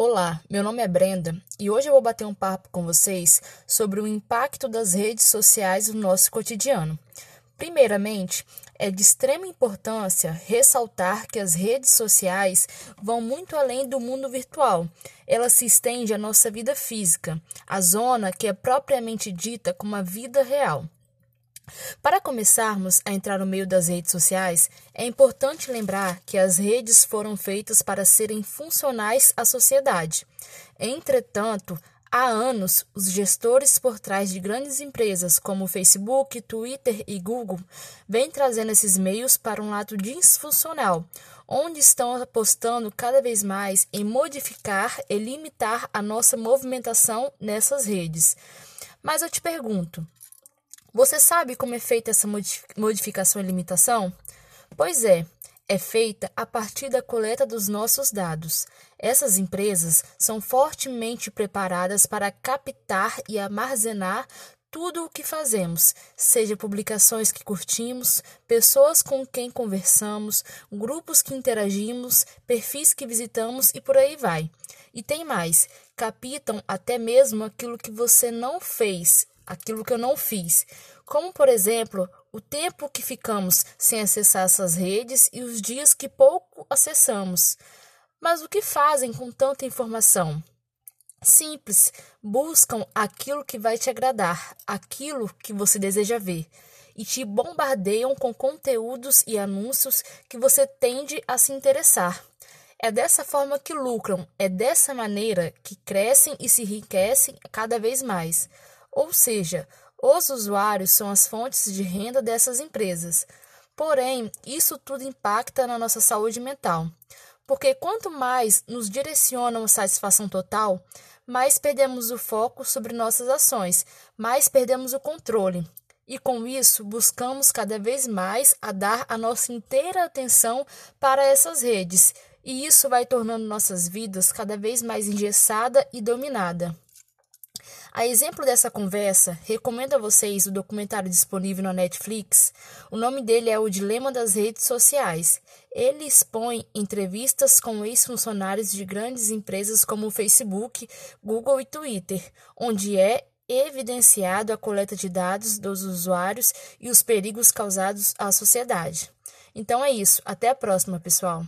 Olá, meu nome é Brenda e hoje eu vou bater um papo com vocês sobre o impacto das redes sociais no nosso cotidiano. Primeiramente, é de extrema importância ressaltar que as redes sociais vão muito além do mundo virtual. Elas se estendem à nossa vida física, a zona que é propriamente dita como a vida real. Para começarmos a entrar no meio das redes sociais, é importante lembrar que as redes foram feitas para serem funcionais à sociedade. Entretanto, há anos, os gestores por trás de grandes empresas como Facebook, Twitter e Google vêm trazendo esses meios para um lado disfuncional, onde estão apostando cada vez mais em modificar e limitar a nossa movimentação nessas redes. Mas eu te pergunto, você sabe como é feita essa modificação e limitação? Pois é, é feita a partir da coleta dos nossos dados. Essas empresas são fortemente preparadas para captar e armazenar tudo o que fazemos, seja publicações que curtimos, pessoas com quem conversamos, grupos que interagimos, perfis que visitamos e por aí vai. E tem mais, captam até mesmo aquilo que você não fez aquilo que eu não fiz, como por exemplo, o tempo que ficamos sem acessar essas redes e os dias que pouco acessamos. Mas o que fazem com tanta informação? Simples, buscam aquilo que vai te agradar, aquilo que você deseja ver, e te bombardeiam com conteúdos e anúncios que você tende a se interessar. É dessa forma que lucram, é dessa maneira que crescem e se enriquecem cada vez mais. Ou seja, os usuários são as fontes de renda dessas empresas. Porém, isso tudo impacta na nossa saúde mental, porque quanto mais nos direcionam a satisfação total, mais perdemos o foco sobre nossas ações, mais perdemos o controle. E com isso, buscamos cada vez mais a dar a nossa inteira atenção para essas redes, e isso vai tornando nossas vidas cada vez mais engessada e dominada. A exemplo dessa conversa, recomendo a vocês o documentário disponível na Netflix. O nome dele é O Dilema das Redes Sociais. Ele expõe entrevistas com ex-funcionários de grandes empresas como Facebook, Google e Twitter, onde é evidenciado a coleta de dados dos usuários e os perigos causados à sociedade. Então é isso. Até a próxima, pessoal.